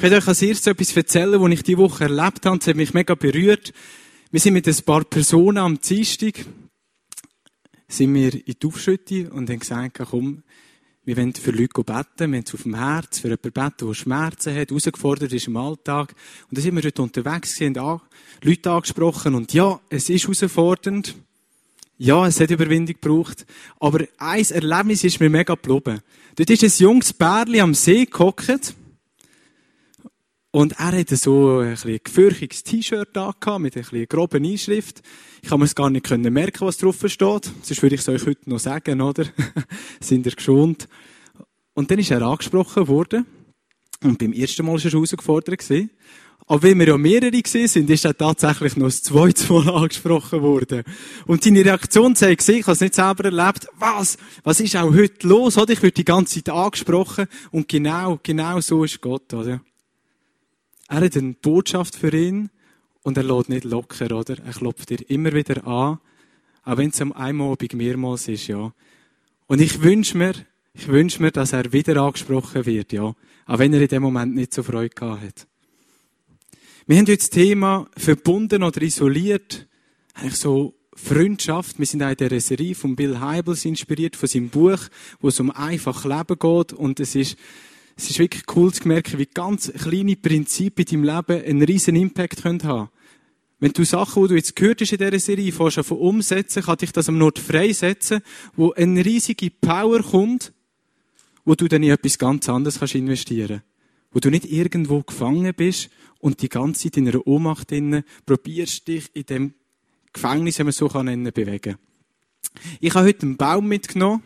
Ich werde euch als erstes etwas erzählen, was ich diese Woche erlebt habe. Das hat mich mega berührt. Wir sind mit ein paar Personen am Dienstag, sind wir in die Aufschütte und haben gesagt, komm, wir wollen für Leute beten, wir haben es auf dem Herz, für jemanden beten, der Schmerzen hat, herausgefordert ist im Alltag. Und dann sind wir heute unterwegs haben Leute angesprochen und ja, es ist herausfordernd. Ja, es hat Überwindung gebraucht. Aber ein Erlebnis ist mir mega geblieben. Dort ist ein junges Bärli am See gehockt. Und er hatte so ein bisschen gefürchiges T-Shirt an, mit ein bisschen groben Einschrift. Ich kann mir es gar nicht merken, was drauf steht. Sonst würde ich es euch heute noch sagen, oder? Sind ihr geschont? Und dann ist er angesprochen worden. Und beim ersten Mal war er herausgefordert. Aber weil wir ja mehrere sind, ist er tatsächlich noch das zweite Mal angesprochen worden. Und seine Reaktion gesehen, ich habe es nicht selber erlebt, was? Was ist auch heute los, oder? Ich werde die ganze Zeit angesprochen. Und genau, genau so ist Gott, oder? Er hat eine Botschaft für ihn und er lädt nicht locker, oder? Er klopft dir immer wieder an, auch wenn es am Einmobig mehrmals ist, ja. Und ich wünsche mir, ich wünsche mir, dass er wieder angesprochen wird, ja. Auch wenn er in dem Moment nicht so Freude gehabt hat. Wir haben jetzt das Thema verbunden oder isoliert, eigentlich so Freundschaft. Wir sind auch in der Serie von Bill Heibels inspiriert, von seinem Buch, wo es um einfach Leben geht. Und es ist, es ist wirklich cool zu merken, wie ganz kleine Prinzipien in deinem Leben einen riesen Impact haben können Wenn du Sachen, die du jetzt gehört hast in dieser Serie, fährst von umsetzen, kann dich das am Nord freisetzen, wo eine riesige Power kommt, wo du dann in etwas ganz anderes kannst investieren Wo du nicht irgendwo gefangen bist und die ganze Zeit in einer Ohnmacht probierst dich in dem Gefängnis, wenn man so nennen, kann, bewegen. Ich habe heute einen Baum mitgenommen.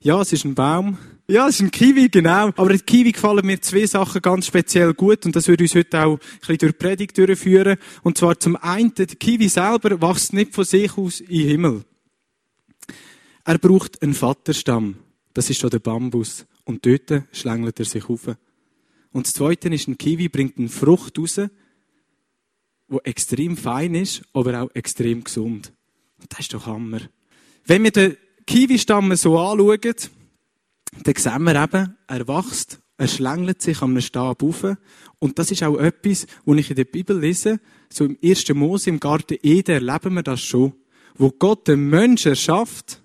Ja, es ist ein Baum. Ja, es ist ein Kiwi, genau. Aber in Kiwi gefallen mir zwei Sachen ganz speziell gut und das würde uns heute auch ein bisschen durch die Predigt durchführen. Und zwar zum einen, der Kiwi selber wächst nicht von sich aus in den Himmel. Er braucht einen Vaterstamm. Das ist schon der Bambus. Und dort schlängelt er sich auf. Und das Zweite ist, ein Kiwi bringt eine Frucht raus, die extrem fein ist, aber auch extrem gesund. Und das ist doch Hammer. Wenn wir den Kiwi-Stamm so anschauen, dann sehen wir eben, er wächst, er schlängelt sich am Stab auf. Und das ist auch etwas, was ich in der Bibel lese. So im ersten Mose, im Garten Eden, erleben wir das schon. Wo Gott den Menschen erschafft,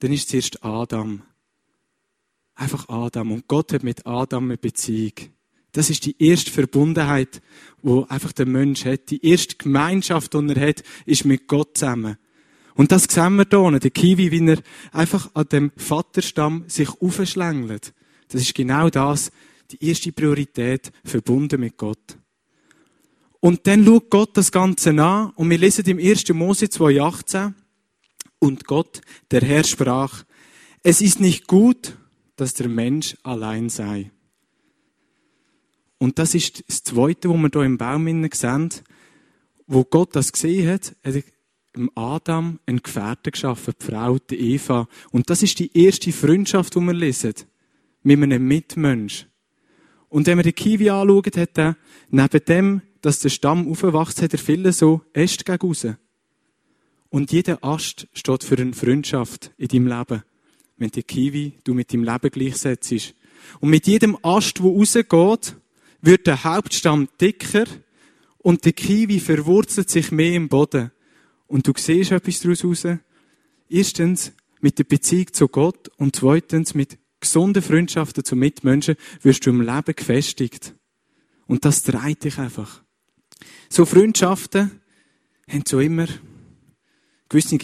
dann ist zuerst Adam. Einfach Adam. Und Gott hat mit Adam eine Beziehung. Das ist die erste Verbundenheit, wo einfach der Mensch hat. Die erste Gemeinschaft, die er hat, ist mit Gott zusammen. Und das sehen wir hier, der Kiwi, wie er einfach an dem Vaterstamm sich aufschlängelt. Das ist genau das, die erste Priorität, verbunden mit Gott. Und dann schaut Gott das Ganze an, und wir lesen im 1. Mose 2,18, und Gott, der Herr, sprach, es ist nicht gut, dass der Mensch allein sei. Und das ist das Zweite, wo wir hier im Baum sehen, wo Gott das gesehen hat im Adam einen Gefährten geschaffen, die Frau, die Eva. Und das ist die erste Freundschaft, die wir lesen. Mit einem Mitmensch. Und wenn wir den Kiwi anschauen, hat er, neben dem, dass der Stamm aufwächst, hat er viele so Äste gegen raus. Und jeder Ast steht für eine Freundschaft in deinem Leben. Wenn die Kiwi du mit deinem Leben gleichsetzt. Und mit jedem Ast, der rausgeht, wird der Hauptstamm dicker und der Kiwi verwurzelt sich mehr im Boden. Und du siehst etwas daraus raus. Erstens mit der Beziehung zu Gott und zweitens mit gesunden Freundschaften zu Mitmenschen wirst du im Leben gefestigt. Und das treibt dich einfach. So Freundschaften haben so immer gewisse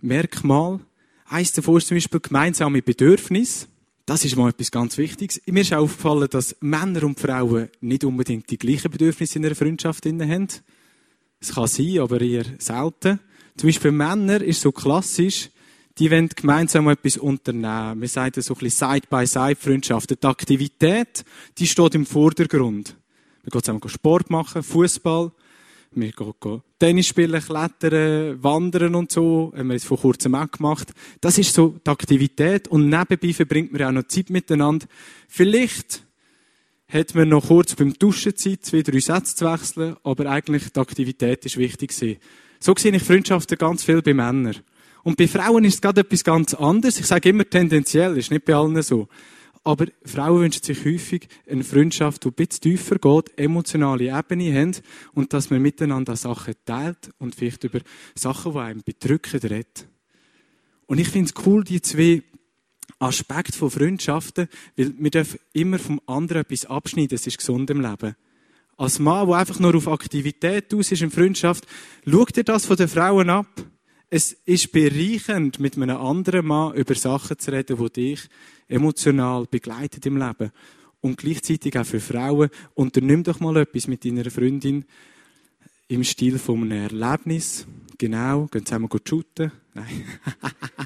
Merkmale. Eins davon ist zum Beispiel gemeinsame Bedürfnis. Das ist mal etwas ganz Wichtiges. Mir ist aufgefallen, dass Männer und Frauen nicht unbedingt die gleichen Bedürfnisse in einer Freundschaft haben. Es kann sein, aber eher selten. Zum Beispiel Männer ist so klassisch, die wollen gemeinsam etwas unternehmen. Wir sagen so ein bisschen Side-by-Side-Freundschaft. Die Aktivität, die steht im Vordergrund. Wir gehen zusammen Sport machen, Fußball. Wir gehen Tennis spielen, klettern, wandern und so. Haben wir jetzt vor kurzem auch gemacht. Das ist so die Aktivität. Und nebenbei verbringt man auch noch Zeit miteinander. Vielleicht hat man noch kurz beim Duschen Zeit, zwei, drei Sätze zu wechseln, aber eigentlich die Aktivität ist wichtig gewesen. So sehe ich Freundschaften ganz viel bei Männern. Und bei Frauen ist es gerade etwas ganz anderes. Ich sage immer tendenziell, ist nicht bei allen so. Aber Frauen wünschen sich häufig eine Freundschaft, die ein bisschen tiefer geht, emotionale Ebene haben und dass man miteinander Sachen teilt und vielleicht über Sachen, die einem bedrücken, redet. Und ich finde es cool, die zwei Aspekte von Freundschaften, weil wir dürfen immer vom anderen etwas abschneiden, das ist gesund im Leben. Als Mann, der einfach nur auf Aktivität aus ist in Freundschaft, schaut dir das von den Frauen ab. Es ist bereichernd, mit einem anderen Mann über Sachen zu reden, die dich emotional begleiten im Leben. Und gleichzeitig auch für Frauen. Unternimm doch mal etwas mit deiner Freundin im Stil von einem Erlebnis. Genau, gehen zusammen shooten. Nein.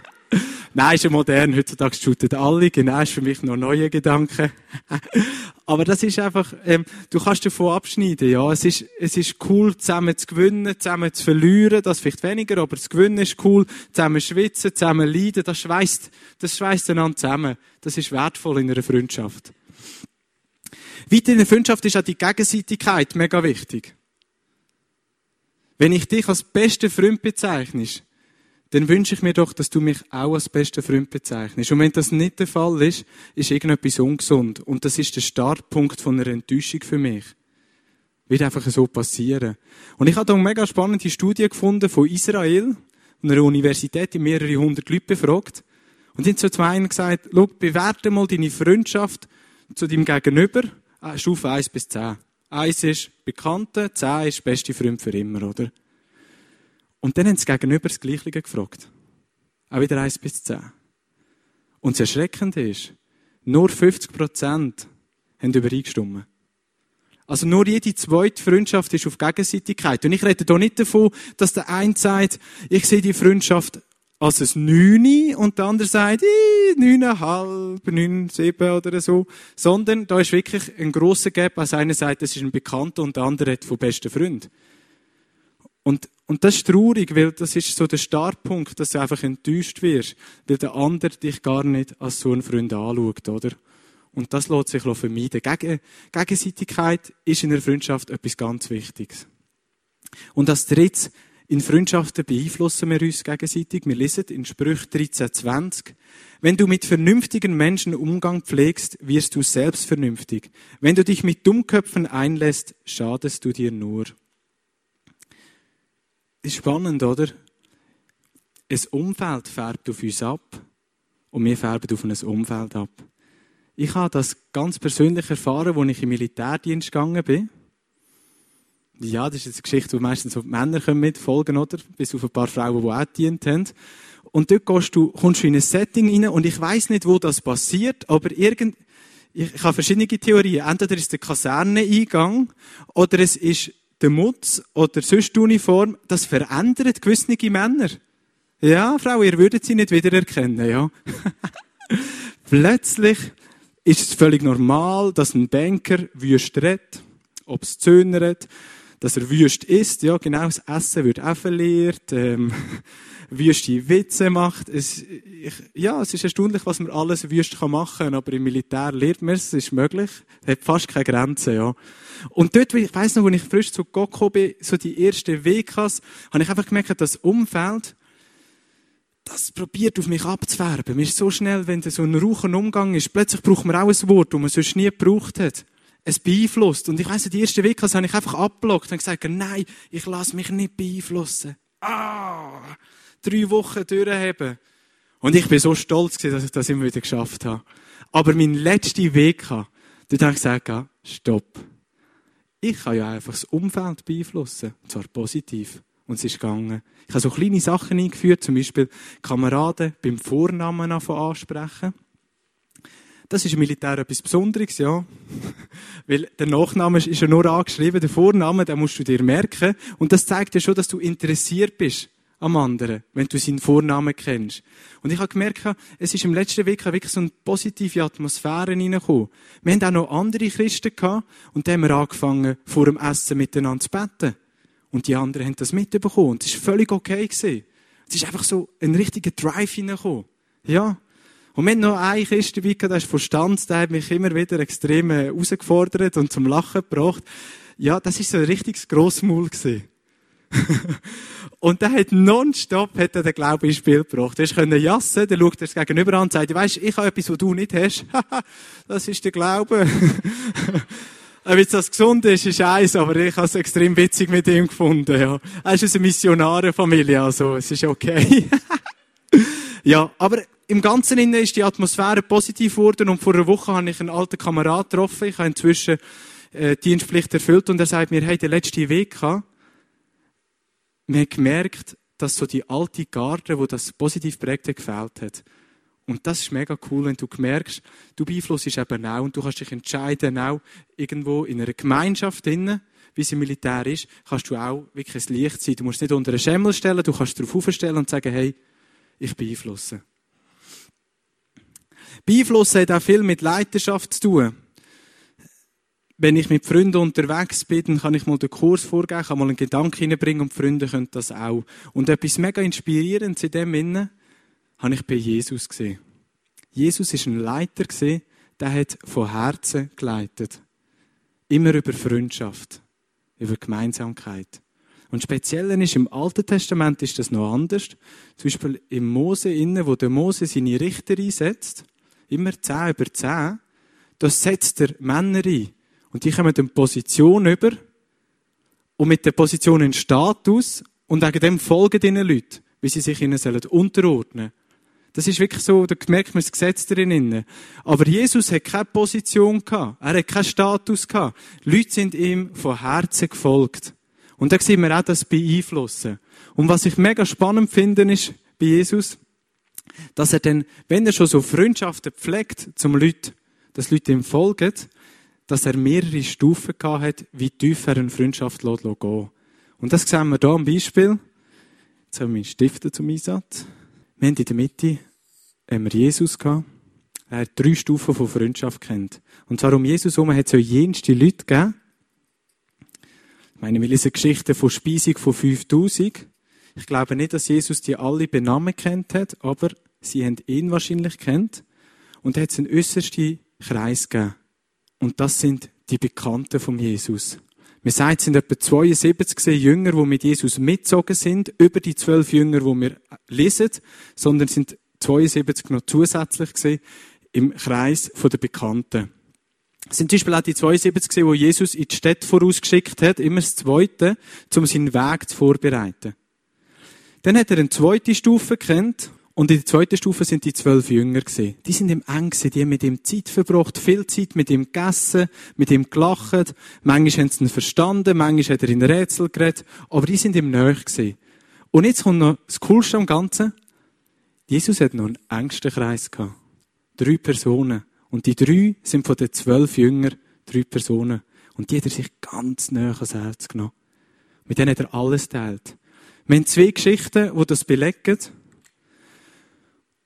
Nein, ist ja modern. Heutzutage shooten alle. Genau, ist für mich noch neue Gedanken. Aber das ist einfach, ähm, du kannst davon abschneiden, ja. Es ist, es ist cool, zusammen zu gewinnen, zusammen zu verlieren. Das vielleicht weniger, aber das Gewinnen ist cool. Zusammen schwitzen, zusammen leiden. Das schweißt, das schweißt einander zusammen. Das ist wertvoll in einer Freundschaft. Weiter in der Freundschaft ist auch die Gegenseitigkeit mega wichtig. Wenn ich dich als besten Freund bezeichnest, dann wünsche ich mir doch, dass du mich auch als besten Freund bezeichnest. Und wenn das nicht der Fall ist, ist irgendetwas ungesund. Und das ist der Startpunkt von einer Enttäuschung für mich. Wird einfach so passieren. Und ich habe da eine mega spannende Studie gefunden von Israel, einer Universität, die mehrere hundert Leute befragt. Und die haben so zu einem gesagt, schau, bewerte mal deine Freundschaft zu deinem Gegenüber, äh, Stufe 1 bis 10. 1 ist Bekannte, 10 ist beste Freund für immer, oder? Und dann haben sie gegenüber das Gleiche gefragt. Auch wieder 1 bis 10. Und das Erschreckende ist, nur 50 Prozent haben übereingestimmt. Also nur jede zweite Freundschaft ist auf Gegenseitigkeit. Und ich rede hier nicht davon, dass der eine sagt, ich sehe die Freundschaft als ein Neuni und der andere sagt, neuneinhalb, neun, sieben oder so. Sondern da ist wirklich ein grosser Gap, als einer sagt, das ist ein Bekannter und der andere hat von besten Freund. Und, und das ist traurig, weil das ist so der Startpunkt, dass du einfach enttäuscht wirst, weil der andere dich gar nicht als so einen Freund anschaut, oder? Und das lässt sich vermeiden. Gegen, Gegenseitigkeit ist in einer Freundschaft etwas ganz Wichtiges. Und als drittes, in Freundschaften beeinflussen wir uns gegenseitig. Wir lesen in Sprüch 13,20. Wenn du mit vernünftigen Menschen Umgang pflegst, wirst du selbst vernünftig. Wenn du dich mit Dummköpfen einlässt, schadest du dir nur ist spannend, oder? Ein Umfeld färbt auf uns ab und wir färben auf ein Umfeld ab. Ich habe das ganz persönlich erfahren, als ich im Militärdienst gegangen bin. Ja, das ist eine Geschichte, wo meistens so Männer können mitfolgen, oder? Bis auf ein paar Frauen, die auch gedient haben. Und dort kommst du, kommst du in ein Setting rein und ich weiß nicht, wo das passiert, aber irgend, ich, ich habe verschiedene Theorien. Entweder ist der Kaserneneingang oder es ist der Mutz oder sonst die Uniform, das verändert gewisse Männer. Ja, Frau, ihr würdet sie nicht wiedererkennen, ja. Plötzlich ist es völlig normal, dass ein Banker wüst redet, ob es zöhnert, dass er wüst isst, ja, genau, das Essen wird auch verliert, ähm, wüste Witze macht. Es, ich, ja, es ist erstaunlich, was man alles wüst kann aber im Militär lernt man es, es ist möglich, es hat fast keine Grenzen, ja. Und dort, ich weiss noch, als ich frisch zu gekommen bin, so die ersten Wekas, habe ich einfach gemerkt, das Umfeld, das probiert auf mich abzufärben. Mir ist so schnell, wenn da so ein rauchen Umgang ist, plötzlich braucht man auch ein Wort, das man sonst nie gebraucht hat. Es beeinflusst. Und ich weiss, die ersten Wekas habe ich einfach abgelockt und gesagt, nein, ich lasse mich nicht beeinflussen. Ah! Drei Wochen durchheben. Und ich bin so stolz dass ich das immer wieder geschafft habe. Aber mein letzter Weg, dort habe ich gesagt, stopp. Ich kann ja einfach das Umfeld beeinflussen. Und zwar positiv. Und es ist gegangen. Ich habe so kleine Sachen eingeführt, zum Beispiel Kameraden beim Vornamen ansprechen. Das ist im Militär etwas Besonderes, ja. Weil der Nachname ist ja nur angeschrieben, der Vorname, den musst du dir merken. Und das zeigt ja schon, dass du interessiert bist am anderen, wenn du seinen Vornamen kennst. Und ich habe gemerkt, es ist im letzten Weg wirklich so eine positive Atmosphäre reingekommen. Wir haben auch noch andere Christen gehabt und dann haben wir angefangen, vor dem Essen miteinander zu beten. Und die anderen haben das mitbekommen. Und es war völlig okay. Gewesen. Es ist einfach so ein richtiger Drive hineingekommen. Ja. Und wir haben noch einen Christ dabei gehabt, der ist Verstand, der hat mich immer wieder extrem herausgefordert und zum Lachen gebracht. Ja, das ist so ein richtiges Grossmaul gewesen. und der hat nonstop, hat er den Glauben ins Spiel gebracht. Er können jassen, dann schaut es gegenüber an und sagt, weisst, ich habe etwas, was du nicht hast. das ist der Glaube. Ob jetzt das gesund ist, ist eins, aber ich habe es extrem witzig mit ihm gefunden, ja. Er ist aus einer Missionarenfamilie, also, es ist okay. ja, aber im Ganzen innen ist die Atmosphäre positiv geworden und vor einer Woche habe ich einen alten Kamerad getroffen. Ich habe inzwischen äh, Dienstpflicht erfüllt und er sagt mir, hey, der letzte Weg gehabt. Wir haben gemerkt, dass so die alte Garde, wo das positiv prägte, gefällt hat. Und das ist mega cool, wenn du merkst, du beeinflusst eben auch und du kannst dich entscheiden, auch irgendwo in einer Gemeinschaft drinnen, wie sie Militär ist, kannst du auch wirklich ein Licht sein. Du musst nicht unter einen Schemmel stellen, du kannst darauf aufstellen und sagen, hey, ich beeinflusse. Beeinflussen hat auch viel mit Leidenschaft zu tun. Wenn ich mit Freunden unterwegs bin, dann kann ich mal den Kurs vorgeben, kann mal einen Gedanken hineinbringen und die Freunde können das auch. Und etwas mega Inspirierendes in dem Innen habe ich bei Jesus gesehen. Jesus ist ein Leiter gesehen, der hat von Herzen geleitet. Immer über Freundschaft, über Gemeinsamkeit. Und speziell ist im Alten Testament ist das noch anders. Zum Beispiel im Mose innen, wo der Mose seine Richter einsetzt, immer zehn über zehn, da setzt er Männer ein. Und die kommen eine Position über und mit der Position einen Status und wegen dem folgen diesen Leute, wie sie sich ihnen unterordnen sollen. Das ist wirklich so, da merkt man das Gesetz drin. Aber Jesus hat keine Position gehabt. Er hat keinen Status gehabt. Leute sind ihm von Herzen gefolgt. Und da sehen wir auch das beeinflussen. Und was ich mega spannend finde, ist bei Jesus, dass er dann, wenn er schon so Freundschaften pflegt zum Leuten, dass Leute ihm folgen, dass er mehrere Stufen gehabt hat, wie tief er eine Freundschaft gehen Und das sehen wir hier am Beispiel. Jetzt haben wir Stifte zum Einsatz. Wir haben in der Mitte haben wir Jesus gehabt. Er hat drei Stufen von Freundschaft kennt. Und zwar um Jesus herum hat es auch jenste Leute gegeben. Ich meine, wir lesen Geschichten von Speisung von 5000. Ich glaube nicht, dass Jesus die alle benamen kennt hat, aber sie haben ihn wahrscheinlich kennt. Und da hat es einen äußersten Kreis gegeben. Und das sind die Bekannten von Jesus. Wir sagen, es sind etwa 72 Jünger, die mit Jesus mitgezogen sind, über die zwölf Jünger, die wir lesen, sondern es sind 72 noch zusätzlich im Kreis der Bekannten. Es sind zum Beispiel auch die 72 gesehen, die Jesus in die Stadt vorausgeschickt hat, immer das Zweite, um seinen Weg zu vorbereiten. Dann hat er eine zweite Stufe kennt, und in der zweiten Stufe sind die zwölf Jünger gesehen. Die sind im gewesen, die haben mit ihm Zeit verbracht, viel Zeit mit ihm gegessen, mit ihm gelacht. Manchmal haben sie ihn verstanden, manchmal hat er in Rätsel geredet, aber die sind ihm nahe gewesen. Und jetzt kommt noch das Coolste am Ganzen. Jesus hat noch einen engsten Kreis gehabt. Drei Personen. Und die drei sind von den zwölf Jüngern drei Personen. Und die hat er sich ganz nahe ans Herz genommen. Mit denen hat er alles teilt. Wir haben zwei Geschichten, die das belegen.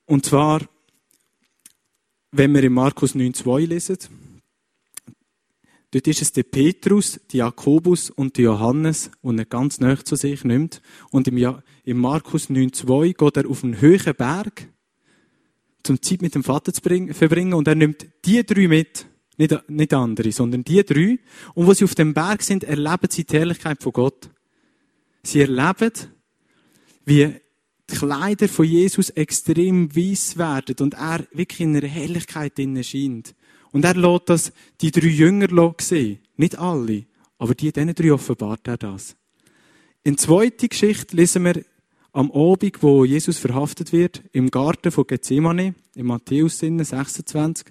Und zwar, wenn wir in Markus 9,2 lesen, dort ist es der Petrus, der Jakobus und der Johannes, und er ganz nah zu sich nimmt. Und im, ja im Markus 9,2 geht er auf einen höheren Berg, zum Zeit mit dem Vater zu verbringen, und er nimmt die drei mit. Nicht, nicht andere, sondern die drei. Und wo sie auf dem Berg sind, erleben sie die Herrlichkeit von Gott. Sie erleben, wie die Kleider von Jesus extrem weiss werden und er wirklich in einer Herrlichkeit scheint. Und er lässt das die drei Jünger sehen. Nicht alle, aber die, diesen drei offenbart er das. In der zweiten Geschichte lesen wir am Abend, wo Jesus verhaftet wird, im Garten von Gethsemane, im Matthäus 26.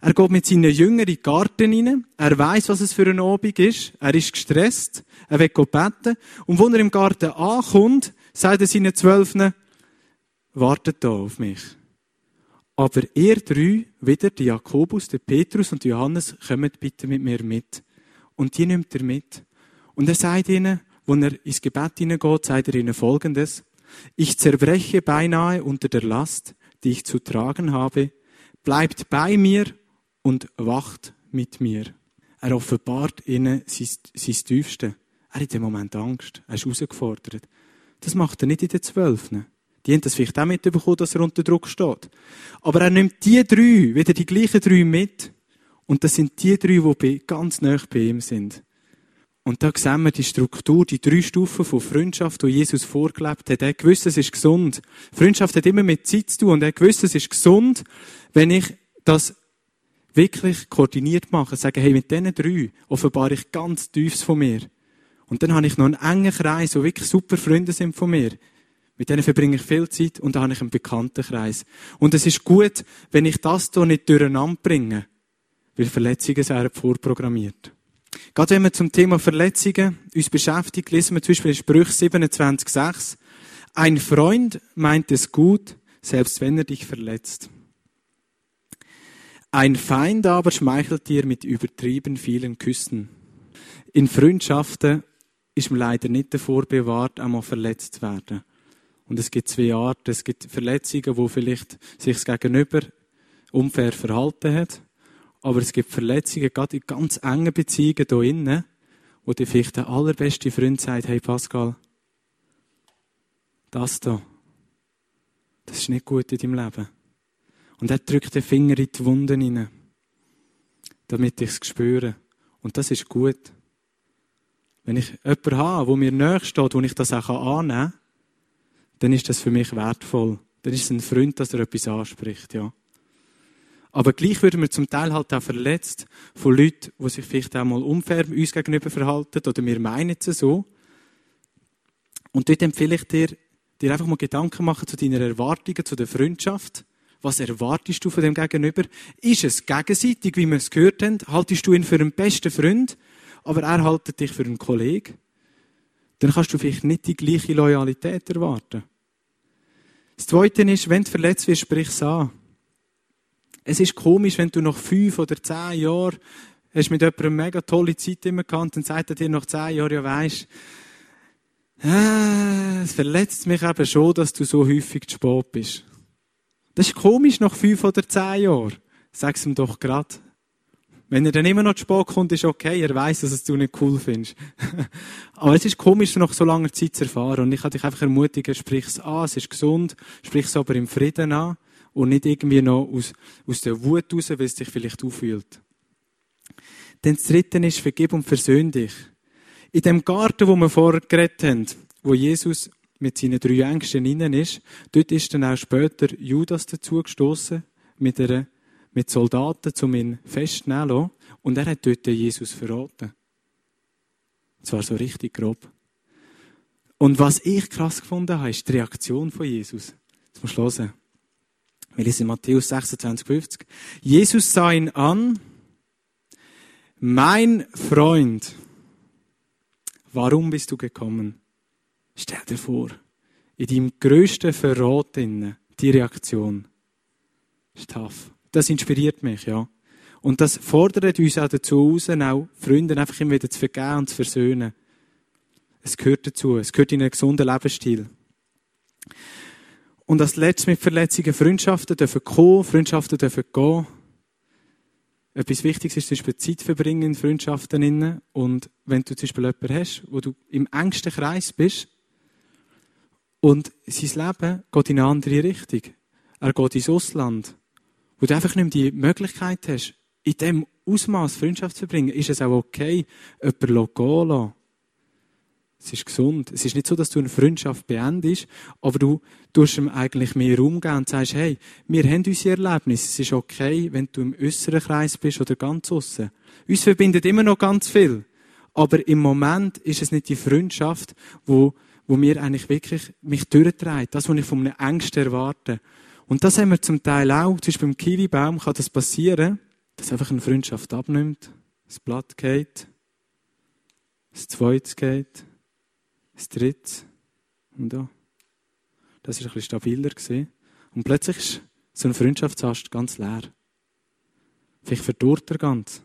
Er geht mit seinen Jüngern in den Garten rein. Er weiß, was es für ein Abend ist. Er ist gestresst. Er will beten. Und wo er im Garten ankommt, sagt er seinen Zwölfen, wartet da auf mich. Aber ihr drei, wieder der Jakobus, der Petrus und Johannes, kommt bitte mit mir mit. Und die nimmt er mit. Und er sagt ihnen, wenn er ins Gebet hineingeht, sagt er ihnen Folgendes. Ich zerbreche beinahe unter der Last, die ich zu tragen habe. Bleibt bei mir und wacht mit mir. Er offenbart ihnen sein, sein Tiefste. Er hat im Moment Angst. Er ist herausgefordert. Das macht er nicht in den Zwölfen. Die haben das vielleicht auch mitbekommen, dass er unter Druck steht. Aber er nimmt die drei, wieder die gleichen drei mit. Und das sind die drei, die ganz nah bei ihm sind. Und da sehen wir die Struktur, die drei Stufen von Freundschaft, die Jesus vorgelebt hat. Er gewusst, es ist gesund. Freundschaft hat immer mit Zeit zu tun und er gewusst, es ist gesund, wenn ich das wirklich koordiniert mache. Sage, hey, mit diesen drei offenbare ich ganz tiefs von mir. Und dann habe ich noch einen engen Kreis, wo wirklich super Freunde sind von mir. Mit denen verbringe ich viel Zeit und dann habe ich einen bekannten Kreis. Und es ist gut, wenn ich das hier nicht durcheinander bringe, weil Verletzungen sind vorprogrammiert. Gerade wenn wir zum Thema Verletzungen uns beschäftigt, lesen wir zum Beispiel in Sprüch 27,6. Ein Freund meint es gut, selbst wenn er dich verletzt. Ein Feind aber schmeichelt dir mit übertrieben vielen Küssen. In Freundschaften ist man leider nicht davor bewahrt, einmal verletzt zu werden. Und es gibt zwei Arten. Es gibt Verletzungen, wo vielleicht sich das Gegenüber unfair verhalten hat. Aber es gibt Verletzungen, gerade in ganz engen Beziehungen hier innen, wo dir vielleicht der allerbeste Freund sagt, hey Pascal, das da, das ist nicht gut in deinem Leben. Und er drückt den Finger in die Wunden hinein, damit ich es spüre. Und das ist gut. Wenn ich jemanden habe, wo mir näher steht, wo ich das auch annehmen kann, dann ist das für mich wertvoll. Dann ist es ein Freund, dass er etwas anspricht, ja. Aber gleich würden wir zum Teil halt auch verletzt von Leuten, die sich vielleicht auch mal unfair uns gegenüber verhalten oder wir meinen es so. Und dort empfehle ich dir, dir einfach mal Gedanken machen zu deinen Erwartungen, zu der Freundschaft. Was erwartest du von dem Gegenüber? Ist es gegenseitig, wie wir es gehört haben? Haltest du ihn für einen besten Freund, aber er haltet dich für einen Kollegen? Dann kannst du vielleicht nicht die gleiche Loyalität erwarten. Das Zweite ist, wenn du verletzt wirst, sprich es an. Es ist komisch, wenn du nach fünf oder zehn Jahren hast mit jemandem eine mega tolle Zeit immer gehabt, dann sagt er dir nach zehn Jahren, ja weisst, äh, es verletzt mich eben schon, dass du so häufig zu spät bist. Das ist komisch nach fünf oder zehn Jahren. Sag's ihm doch grad. Wenn er dann immer noch zu spät kommt, ist okay. Er weiß, dass es du nicht cool findest. aber es ist komisch, nach so langer Zeit zu erfahren. Und ich kann dich einfach ermutigen, sprich es an, es ist gesund, sprich es aber im Frieden an und nicht irgendwie noch aus, aus der Wut raus, weil es dich vielleicht auffühlt. Dann das Dritte ist, vergib und versöhn dich. In dem Garten, wo wir vorher geredet haben, wo Jesus mit seinen drei Ängsten innen ist, dort ist dann auch später Judas dazugestoßen mit einer mit Soldaten, um ihn festzunehmen Und er hat dort Jesus verraten. Zwar so richtig grob. Und was ich krass gefunden habe, ist die Reaktion von Jesus. Jetzt musst du hören. Wir lesen Matthäus 26, 50. Jesus sah ihn an. Mein Freund, warum bist du gekommen? Stell dir vor, in deinem grössten Verrat die Reaktion. Ist tough das inspiriert mich, ja. Und das fordert uns auch dazu aus, auch Freunde einfach immer wieder zu vergeben und zu versöhnen. Es gehört dazu. Es gehört in einen gesunden Lebensstil. Und als letztes mit Verletzungen Freundschaften dürfen kommen, Freundschaften dürfen gehen. Etwas Wichtiges ist zum Beispiel Zeit verbringen in Freundschaften. Und wenn du zum Beispiel jemanden hast, wo du im engsten Kreis bist und sein Leben geht in eine andere Richtung. Er geht ins Ausland wo du einfach nicht mehr die Möglichkeit hast, in dem Ausmaß Freundschaft zu verbringen, ist es auch okay, jemanden gehen lassen. Es ist gesund. Es ist nicht so, dass du eine Freundschaft beendest, aber du tust ihm eigentlich mehr Raum geben und sagst, hey, wir haben unsere Erlebnisse. Es ist okay, wenn du im äußeren Kreis bist oder ganz außen. Uns verbindet immer noch ganz viel. Aber im Moment ist es nicht die Freundschaft, wo, wo mir eigentlich wirklich mich durchtreibt. Das, was ich von einem Ängsten erwarte. Und das haben wir zum Teil auch. Zum Beispiel beim Kiwibaum kann das passieren, dass einfach eine Freundschaft abnimmt, das Blatt geht, das zweite geht, das dritte und da. Das ist ein bisschen stabiler gesehen. Und plötzlich ist so ein Freundschaftsast ganz leer. Vielleicht verdurrt er ganz.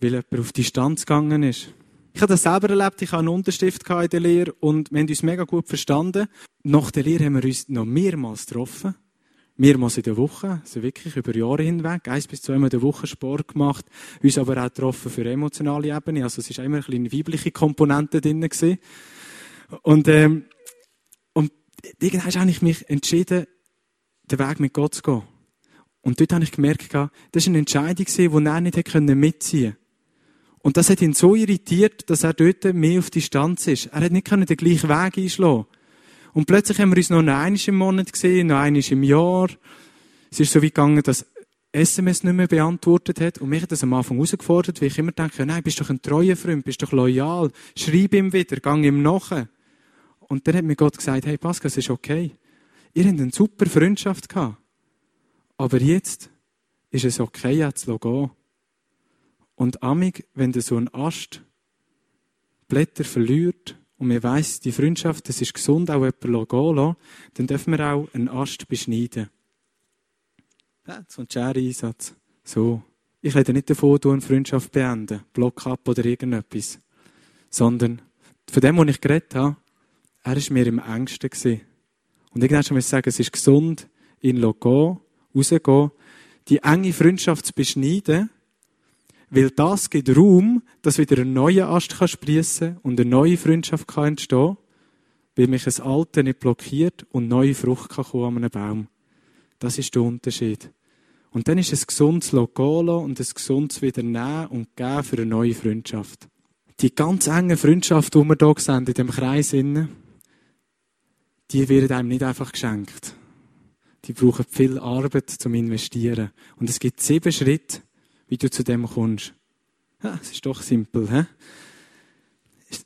Weil jemand auf Distanz gegangen ist. Ich habe das selber erlebt. Ich hatte einen Unterstift in der Lehre und wir haben uns mega gut verstanden. Nach der Lehre haben wir uns noch mehrmals getroffen. Mehrmals in der Woche, also wirklich über Jahre hinweg. Eins bis zweimal in der Woche Sport gemacht. Uns aber auch getroffen für emotionale Ebene. Also es war immer ein bisschen weibliche Komponente drin. Gewesen. Und, ähm, und irgendwann habe ich mich entschieden, den Weg mit Gott zu gehen. Und dort habe ich gemerkt, das war eine Entscheidung, die er nicht mitziehen konnte. Und das hat ihn so irritiert, dass er dort mehr auf Distanz ist. Er hat nicht den gleichen Weg einschlagen. Und plötzlich haben wir uns noch einmal im Monat gesehen, noch einmal im Jahr. Es ist so wie gegangen, dass SMS nicht mehr beantwortet hat. Und mich hat das am Anfang herausgefordert, weil ich immer denke, nein, bist doch ein treuer Freund, bist doch loyal. Schreib ihm wieder, gang ihm nach. Und dann hat mir Gott gesagt, hey Pascal, es ist okay. Ihr habt eine super Freundschaft gehabt. Aber jetzt ist es okay, jetzt zu gehen. Und amig, wenn du so einen Ast Blätter verliert und man weiss, die Freundschaft, das ist gesund, auch jemanden gehen lassen, dann dürfen wir auch einen Ast beschneiden. So ein Schere-Einsatz. So. Ich rede nicht davon, du eine Freundschaft beenden, Block ab oder irgendetwas. Sondern von dem, was ich geredet habe, er war mir im Ängsten. Gewesen. Und irgendwann muss ich sagen, es ist gesund, ihn gehen, rauszugehen, die enge Freundschaft zu beschneiden, weil das gibt Raum, dass wieder ein neuer Ast kann und eine neue Freundschaft kann entstehen, weil mich ein Alte nicht blockiert und neue Frucht kann kommen an einem Baum. Das ist der Unterschied. Und dann ist es gesundes Lokalo und ein gesundes wieder nehmen und geben für eine neue Freundschaft. Die ganz enge Freundschaft, die wir hier sehen, in dem Kreis, die werden einem nicht einfach geschenkt. Die brauchen viel Arbeit zum Investieren. Und es gibt sieben Schritte, wie du zu dem kommst. Ja, es ist doch simpel. He?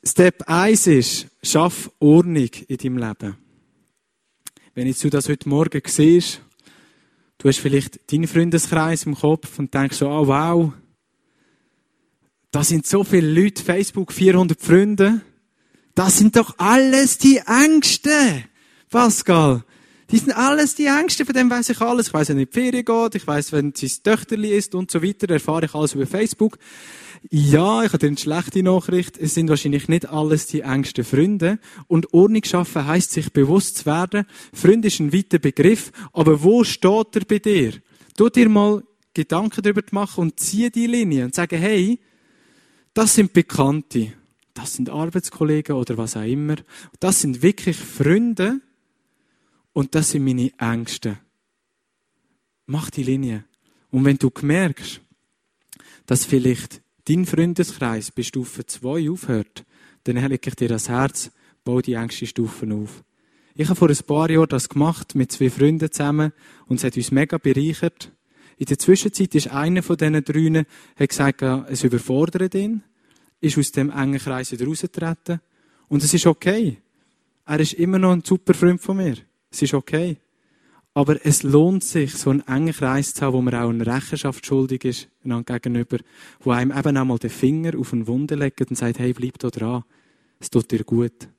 Step 1 ist, schaff Ordnung in deinem Leben. Wenn jetzt du das heute Morgen siehst, du hast vielleicht deinen Freundeskreis im Kopf und denkst so, oh wow, da sind so viele Leute, Facebook 400 Freunde, das sind doch alles die Ängste. Pascal, die sind alles die Ängste, von dem weiß ich alles. Ich weiß, wenn in die Ferien geht, ich weiß, wenn sein Töchterli ist und so weiter, erfahre ich alles über Facebook. Ja, ich habe eine schlechte Nachricht. Es sind wahrscheinlich nicht alles die engsten Freunde. Und Ordnung schaffen heisst, sich bewusst zu werden. Freund ist ein weiter Begriff. Aber wo steht er bei dir? Tu dir mal Gedanken darüber machen und ziehe die Linie und sage, hey, das sind Bekannte. Das sind Arbeitskollegen oder was auch immer. Das sind wirklich Freunde, und das sind meine Ängste. Mach die Linie. Und wenn du merkst, dass vielleicht dein Freundeskreis bei Stufe 2 aufhört, dann lege ich dir das Herz, bau die engste Stufen auf. Ich habe vor ein paar Jahren das gemacht mit zwei Freunden zusammen und es hat uns mega bereichert. In der Zwischenzeit ist einer von diesen drei hat gesagt, es überfordert ihn, ist aus dem engen Kreis wieder rausgetreten und es ist okay. Er ist immer noch ein super Freund von mir. Es ist okay. Aber es lohnt sich, so einen engen Kreis zu haben, wo man auch eine Rechenschaft schuldig ist, einander gegenüber, wo einem eben auch mal den Finger auf eine Wunde legt und sagt, hey, bleib da dran. Es tut dir gut.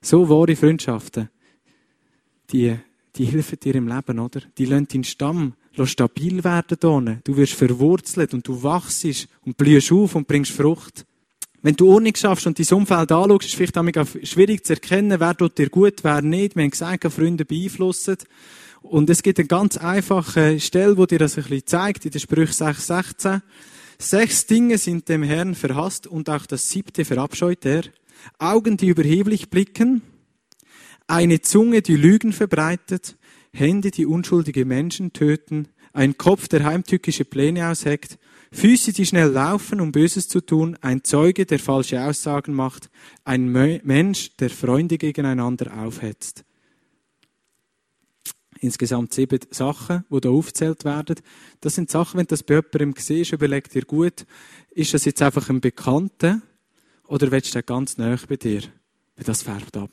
So wahre Freundschaften, die, die helfen dir im Leben, oder? Die lassen deinen Stamm stabil werden hier. Du wirst verwurzelt und du wachst und blühst auf und bringst Frucht. Wenn du Ordnung schaffst und dein Umfeld anschaust, ist es vielleicht auch schwierig zu erkennen, wer tut dir gut, wer nicht. Wir haben gesagt, Freunde beeinflussen. Und es gibt eine ganz einfache Stelle, wo dir das ein bisschen zeigt, in der Sprüche 6,16. Sechs Dinge sind dem Herrn verhasst und auch das siebte verabscheut er. Augen, die überheblich blicken, eine Zunge, die Lügen verbreitet, Hände, die unschuldige Menschen töten, ein Kopf, der heimtückische Pläne ausheckt, Füße, die schnell laufen, um Böses zu tun, ein Zeuge, der falsche Aussagen macht, ein Mensch, der Freunde gegeneinander aufhetzt. Insgesamt sieben Sachen, die da aufgezählt werden. Das sind Sachen, wenn das bei jemandem siehst, überleg dir gut, ist das jetzt einfach ein Bekannter oder willst du ganz nahe bei dir? Weil das färbt ab.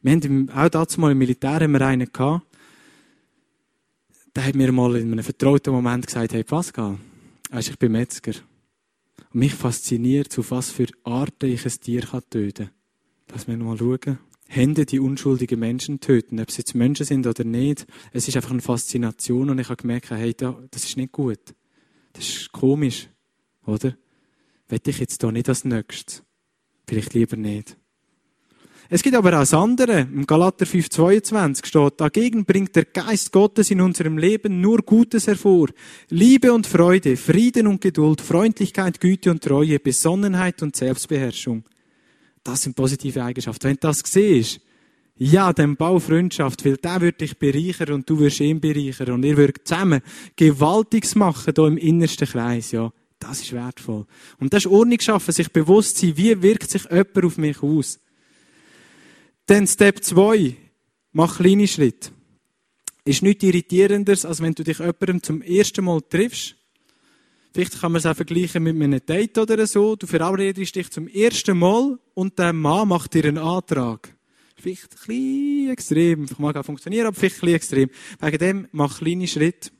Wir haben auch dazu mal im Militär haben wir einen gehabt, der hat mir mal in einem vertrauten Moment gesagt, hey Pascal, Weißt, ich bin Metzger. Und mich fasziniert, auf was für Arten ich ein Tier töten kann. Lass mich mal schauen. Hände, die unschuldige Menschen töten, ob es jetzt Menschen sind oder nicht. Es ist einfach eine Faszination und ich habe gemerkt, hey, das ist nicht gut. Das ist komisch, oder? Wette ich jetzt da nicht als nächstes? Vielleicht lieber nicht. Es gibt aber auch das andere. Im Galater 5,22 steht, dagegen bringt der Geist Gottes in unserem Leben nur Gutes hervor. Liebe und Freude, Frieden und Geduld, Freundlichkeit, Güte und Treue, Besonnenheit und Selbstbeherrschung. Das sind positive Eigenschaften. Wenn du das siehst, ja, dann bau Freundschaft, weil der wird dich bereichern und du wirst ihn bereichern und ihr würdet zusammen Gewaltiges machen, hier im innersten Kreis, ja. Das ist wertvoll. Und das ist Ordnung schaffen, sich bewusst sein, wie wirkt sich jemand auf mich aus. Dann Step 2. Mach kleine Schritte. Ist nichts irritierendes, als wenn du dich jemandem zum ersten Mal triffst. Vielleicht kann man es auch vergleichen mit einem Date oder so. Du verabredest dich zum ersten Mal und der Mann macht dir einen Antrag. Vielleicht ein bisschen extrem. Mag auch funktionieren, aber vielleicht ein bisschen extrem. Wegen dem mach kleine Schritte.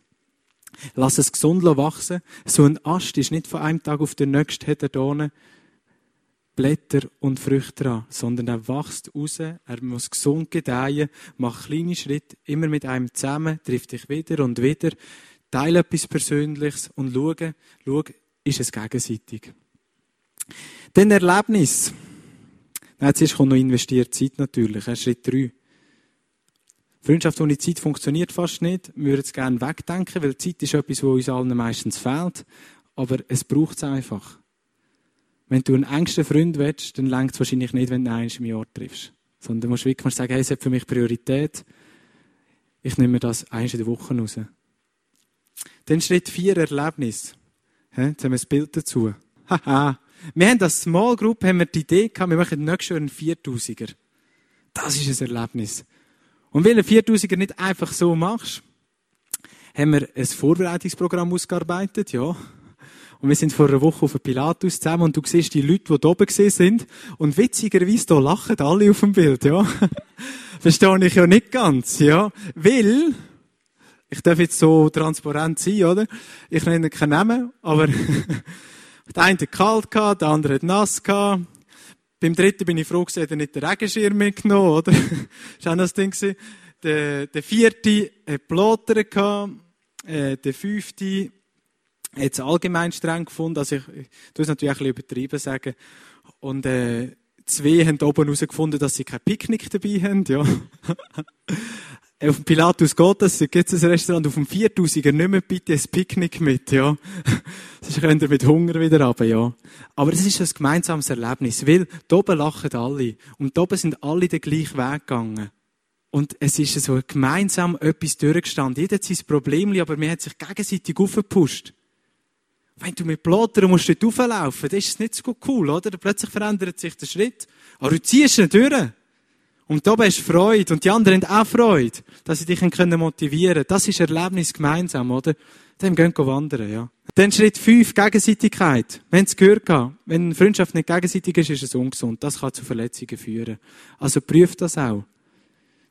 Lass es gesund wachsen. So ein Ast ist nicht von einem Tag auf den nächsten, hat er Blätter und Früchte dran, sondern er wächst raus, er muss gesund gedeihen, mach kleine Schritte, immer mit einem zusammen, trifft dich wieder und wieder, teile etwas Persönliches und schau, schau, ist es gegenseitig. Dann Erlebnis. Nein, zuerst kommt noch investiert Zeit natürlich, Schritt drei. Freundschaft ohne Zeit funktioniert fast nicht. Wir würden es gerne wegdenken, weil Zeit ist etwas, was uns allen meistens fehlt. Aber es braucht es einfach. Wenn du einen engsten Freund willst, dann längt es wahrscheinlich nicht, wenn du einen im Jahr triffst. Sondern du musst wirklich sagen, hey, es hat für mich Priorität. Ich nehme das eins in der Woche raus. Dann Schritt vier, Erlebnis. Jetzt haben wir ein Bild dazu. Haha. wir haben als Small Group haben wir die Idee gehabt, wir machen nächstes Jahr einen 4000er. Das ist ein Erlebnis. Und weil du 4000er nicht einfach so machst, haben wir ein Vorbereitungsprogramm ausgearbeitet, ja. Und wir sind vor einer Woche auf dem Pilatus zusammen und du siehst die Leute, die da oben gesehen sind. Und witzigerweise, da lachen alle auf dem Bild, ja. Verstehe ich ja nicht ganz, ja. Weil, ich darf jetzt so transparent sein, oder? Ich nenne keinen Namen, aber der eine hat kalt gehabt, der andere hat nass gehabt. Beim dritten bin ich froh gewesen, er nicht den Regenschirm mitgenommen, oder? war auch das Ding. Der, der vierte hat Plotter gehabt. Äh, der fünfte es allgemein streng gefunden. Also ich, ich tue es natürlich ein bisschen übertrieben sagen. Und, äh, zwei haben oben herausgefunden, dass sie kein Picknick dabei haben, ja. auf dem Pilatus geht das, gibt es ein Restaurant, auf dem 4000er nicht mehr bitte ein Picknick mit, ja. Sonst könnt ihr mit Hunger wieder runter, ja. Aber es ist ein gemeinsames Erlebnis, weil da oben lachen alle. Und da oben sind alle den gleichen Weg gegangen. Und es ist so gemeinsam etwas durchgestanden. Jeder hat sein Problem, aber man hat sich gegenseitig aufgepusht. Wenn du mit Plottern musst dort rauflaufen, dann ist es nicht so cool, oder? Plötzlich verändert sich der Schritt. Aber du ziehst ihn durch. Und da hast du Freude. Und die anderen haben auch Freude, dass sie dich motivieren können. Das ist Erlebnis gemeinsam, oder? Dann gehen wir wandern, ja. Dann Schritt 5, Gegenseitigkeit. Wir haben es gehört, wenn eine Freundschaft nicht gegenseitig ist, ist es ungesund. Das kann zu Verletzungen führen. Also prüf das auch.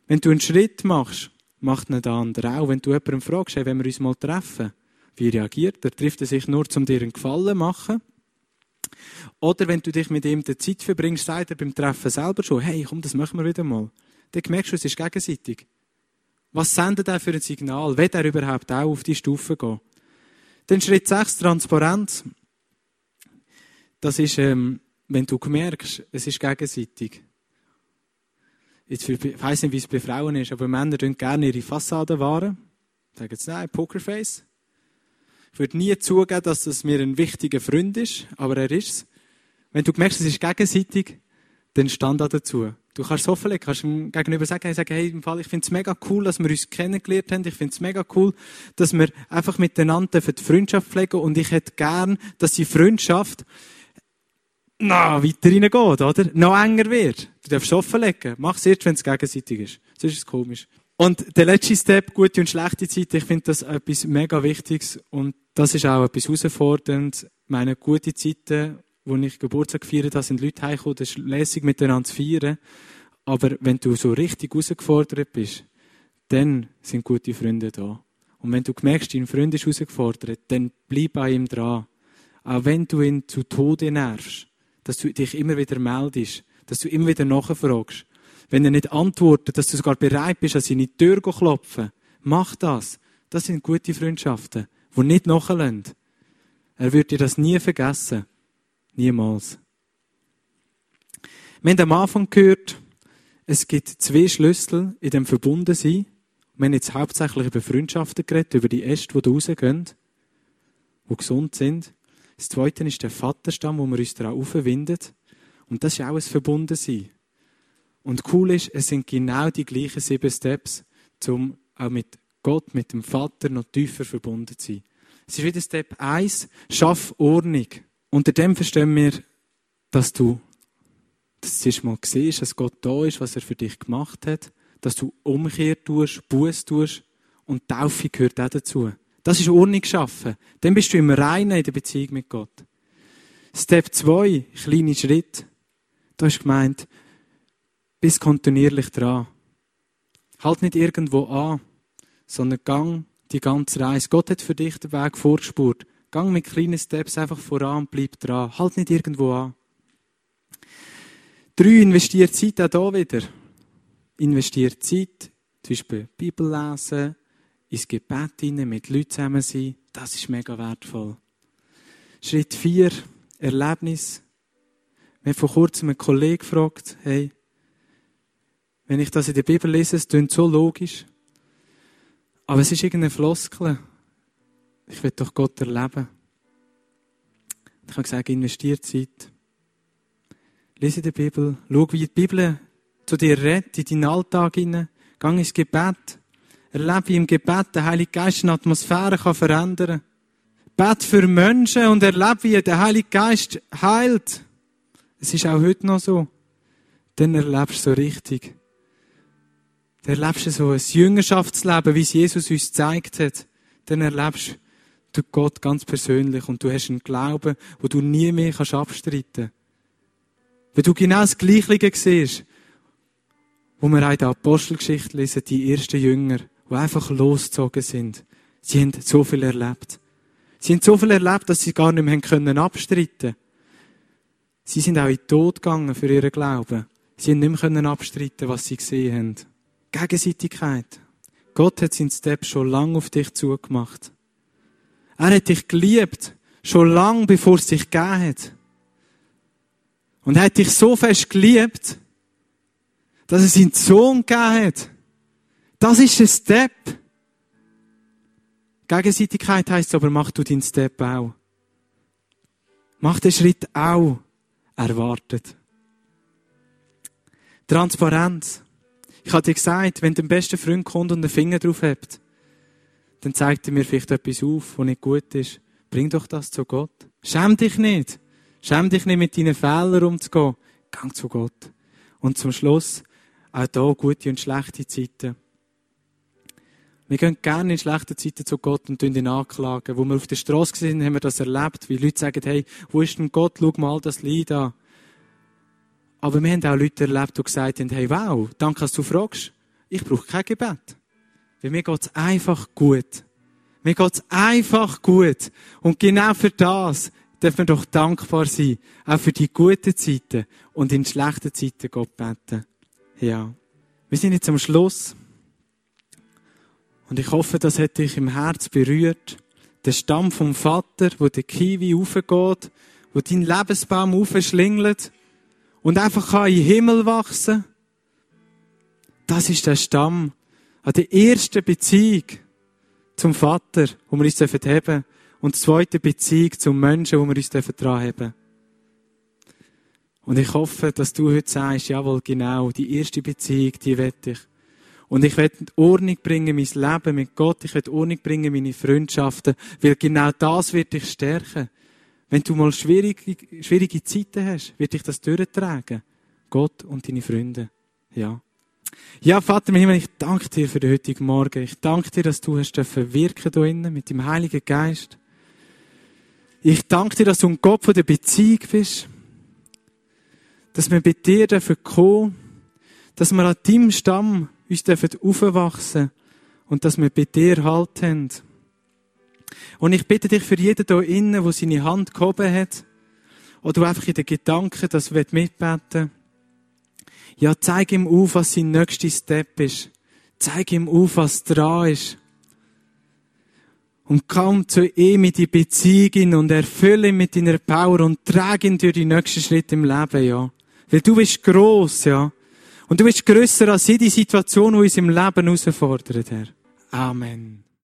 Wenn du einen Schritt machst, macht nicht der andere auch. Wenn du jemanden fragst, hey, wenn wir uns mal treffen, wie reagiert er? Trifft er sich nur, um dir einen Gefallen zu machen? Oder wenn du dich mit ihm die Zeit verbringst, sagt er beim Treffen selber schon, hey, komm, das machen wir wieder mal. Dann merkst du, es ist gegenseitig. Was sendet er für ein Signal? Will er überhaupt auch auf die Stufe gehen? Dann Schritt 6, Transparenz. Das ist, ähm, wenn du merkst, es ist gegenseitig. Jetzt, ich weiss nicht, wie es bei Frauen ist, aber Männer tun gerne ihre Fassade wahren. Sagen sie, nein, Pokerface. Ich würde nie zugeben, dass das mir ein wichtiger Freund ist, aber er ist es. Wenn du merkst, es ist gegenseitig, dann stand da dazu. Du kannst es offenlegen, kannst ihm gegenüber sagen, hey, sagen, hey, im Fall, ich finde es mega cool, dass wir uns kennengelernt haben. Ich finde es mega cool, dass wir einfach miteinander für die Freundschaft pflegen und ich hätte gern, dass die Freundschaft noch weiter reingeht, oder? Noch enger wird. Du darfst es offenlegen. Mach es erst, wenn es gegenseitig ist. Sonst ist es komisch. Und der letzte Step, gute und schlechte Zeit, ich finde das etwas mega Wichtiges und das ist auch etwas herausfordernd. Meine gute Zeiten, wo ich Geburtstag gefeiert habe, sind Leute heimgekommen, das ist lässig miteinander zu feiern. Aber wenn du so richtig herausgefordert bist, dann sind gute Freunde da. Und wenn du merkst, dein Freund ist herausgefordert, dann bleib bei ihm dran. Auch wenn du ihn zu Tode nervst, dass du dich immer wieder meldest, dass du immer wieder nachfragst. Wenn er nicht antwortet, dass du sogar bereit bist, an seine Tür zu klopfen. Mach das. Das sind gute Freundschaften, die nicht nachlassen. Er wird dir das nie vergessen. Niemals. Wir haben am Anfang gehört, es gibt zwei Schlüssel in dem Verbundensein. Wir haben jetzt hauptsächlich über Freundschaften geredet, über die Äste, die da rausgehen, die gesund sind. Das zweite ist der Vaterstamm, wo wir uns daran aufwinden. Und das ist auch ein Verbundensein. Und cool ist, es sind genau die gleichen sieben Steps, um auch mit Gott, mit dem Vater noch tiefer verbunden zu sein. Es ist wieder Step 1, schaff Ordnung. Unter dem verstehen wir, dass du das zuerst mal siehst, dass Gott da ist, was er für dich gemacht hat, dass du Umkehr tust, Buß tust und Taufe gehört auch dazu. Das ist Ordnung schaffen. Dann bist du im Reinen in der Beziehung mit Gott. Step 2, kleine Schritt. Da ist gemeint, bist kontinuierlich dran. Halt nicht irgendwo an, sondern gang die ganze Reise. Gott hat für dich den Weg vorgespurt. Gang mit kleinen Steps einfach voran und bleib dran. Halt nicht irgendwo an. Drei, investiert Zeit auch hier wieder. Investiert Zeit, zum Beispiel Bibel lesen, ins Gebet hinein, mit Leuten zusammen sein. Das ist mega wertvoll. Schritt vier, Erlebnis. Wir haben vor kurzem einen Kollegen gefragt, hey, wenn ich das in der Bibel lese, es klingt so logisch. Aber es ist irgendeine Floskel. Ich will doch Gott erleben. Ich habe gesagt, investiert Zeit. Lese die Bibel. Schau, wie die Bibel zu dir redet, in deinen Alltag hinein. Gang ins Gebet. Erlebe, wie im Gebet der Heilige Geist eine Atmosphäre kann verändern kann. Bet für Menschen und erlebe, wie der Heilige Geist heilt. Es ist auch heute noch so. Dann erlebst du so richtig. Dann erlebst du so ein Jüngerschaftsleben, wie es Jesus uns gezeigt hat. Dann erlebst du Gott ganz persönlich und du hast einen Glauben, wo du nie mehr kannst abstreiten kannst. Wenn du genau das Gleiche siehst, wo wir in der Apostelgeschichte lesen, die ersten Jünger, die einfach losgezogen sind. Sie haben so viel erlebt. Sie haben so viel erlebt, dass sie gar nicht mehr können abstreiten Sie sind auch in den Tod gegangen für ihren Glauben. Sie haben nicht mehr abstreiten, was sie gesehen haben. Gegenseitigkeit. Gott hat seinen Step schon lange auf dich zugemacht. Er hat dich geliebt, schon lange bevor es dich gegeben hat. Und er hat dich so fest geliebt, dass er seinen Sohn gegeben hat. Das ist ein Step. Gegenseitigkeit heisst aber, mach du deinen Step auch. Mach den Schritt auch erwartet. Transparenz. Ich hatte dir gesagt, wenn dein bester Freund kommt und einen Finger drauf hat, dann zeigt er mir vielleicht etwas auf, was nicht gut ist. Bring doch das zu Gott. Schäm dich nicht. Schäm dich nicht mit deinen Fehlern umzugehen. Gang zu Gott. Und zum Schluss, auch da gute und schlechte Zeiten. Wir gehen gerne in schlechten Zeiten zu Gott und ihn anklagen. Wo wir auf der Straße sind, haben wir das erlebt, wie Leute sagen, hey, wo ist denn Gott? Schau mal das Lied an. Aber wir haben auch Leute erlebt, die gesagt haben, hey, wow, danke, dass du fragst. Ich brauche kein Gebet. Weil mir geht's einfach gut. Mir geht's einfach gut. Und genau für das dürfen wir doch dankbar sein. Auch für die guten Zeiten und in schlechten Zeiten Gott beten. Ja. Wir sind jetzt am Schluss. Und ich hoffe, das hat dich im Herz berührt. Der Stamm vom Vater, wo der Kiwi aufgeht, wo dein Lebensbaum aufschlingelt und einfach kann in den Himmel wachsen. Das ist der Stamm an der ersten Beziehung zum Vater, wo wir uns dürfen und die zweite Beziehung zum Menschen, wo wir uns dran dürfen. Und ich hoffe, dass du heute sagst, jawohl, genau, die erste Beziehung, die wette ich. Und ich werde Ordnung bringen, mein Leben mit Gott. Ich werde Ordnung bringen, meine Freundschaften. Weil genau das wird dich stärken. Wenn du mal schwierige, schwierige Zeiten hast, wird dich das durchtragen. Gott und deine Freunde. Ja. Ja, Vater im Himmel, ich danke dir für den heutigen Morgen. Ich danke dir, dass du hast wirken hier innen mit dem Heiligen Geist. Ich danke dir, dass du ein Gott von der Beziehung bist. Dass wir bei dir dürfen kommen. Dass wir an deinem Stamm uns dürfen aufwachsen und dass wir bei dir Halt haben. Und ich bitte dich für jeden hier innen, der seine Hand gehoben hat, oder einfach in den Gedanken das mitbeten Ja, zeig ihm auf, was sein nächster Step ist. Zeig ihm auf, was dran ist. Und komm zu ihm in die Beziehung und erfülle ihn mit deiner Power und trage ihn durch die nächsten Schritte im Leben, ja. Weil du bist gross, ja. Und du bist grösser als jede Situation, die uns im Leben herausfordert, Herr. Amen.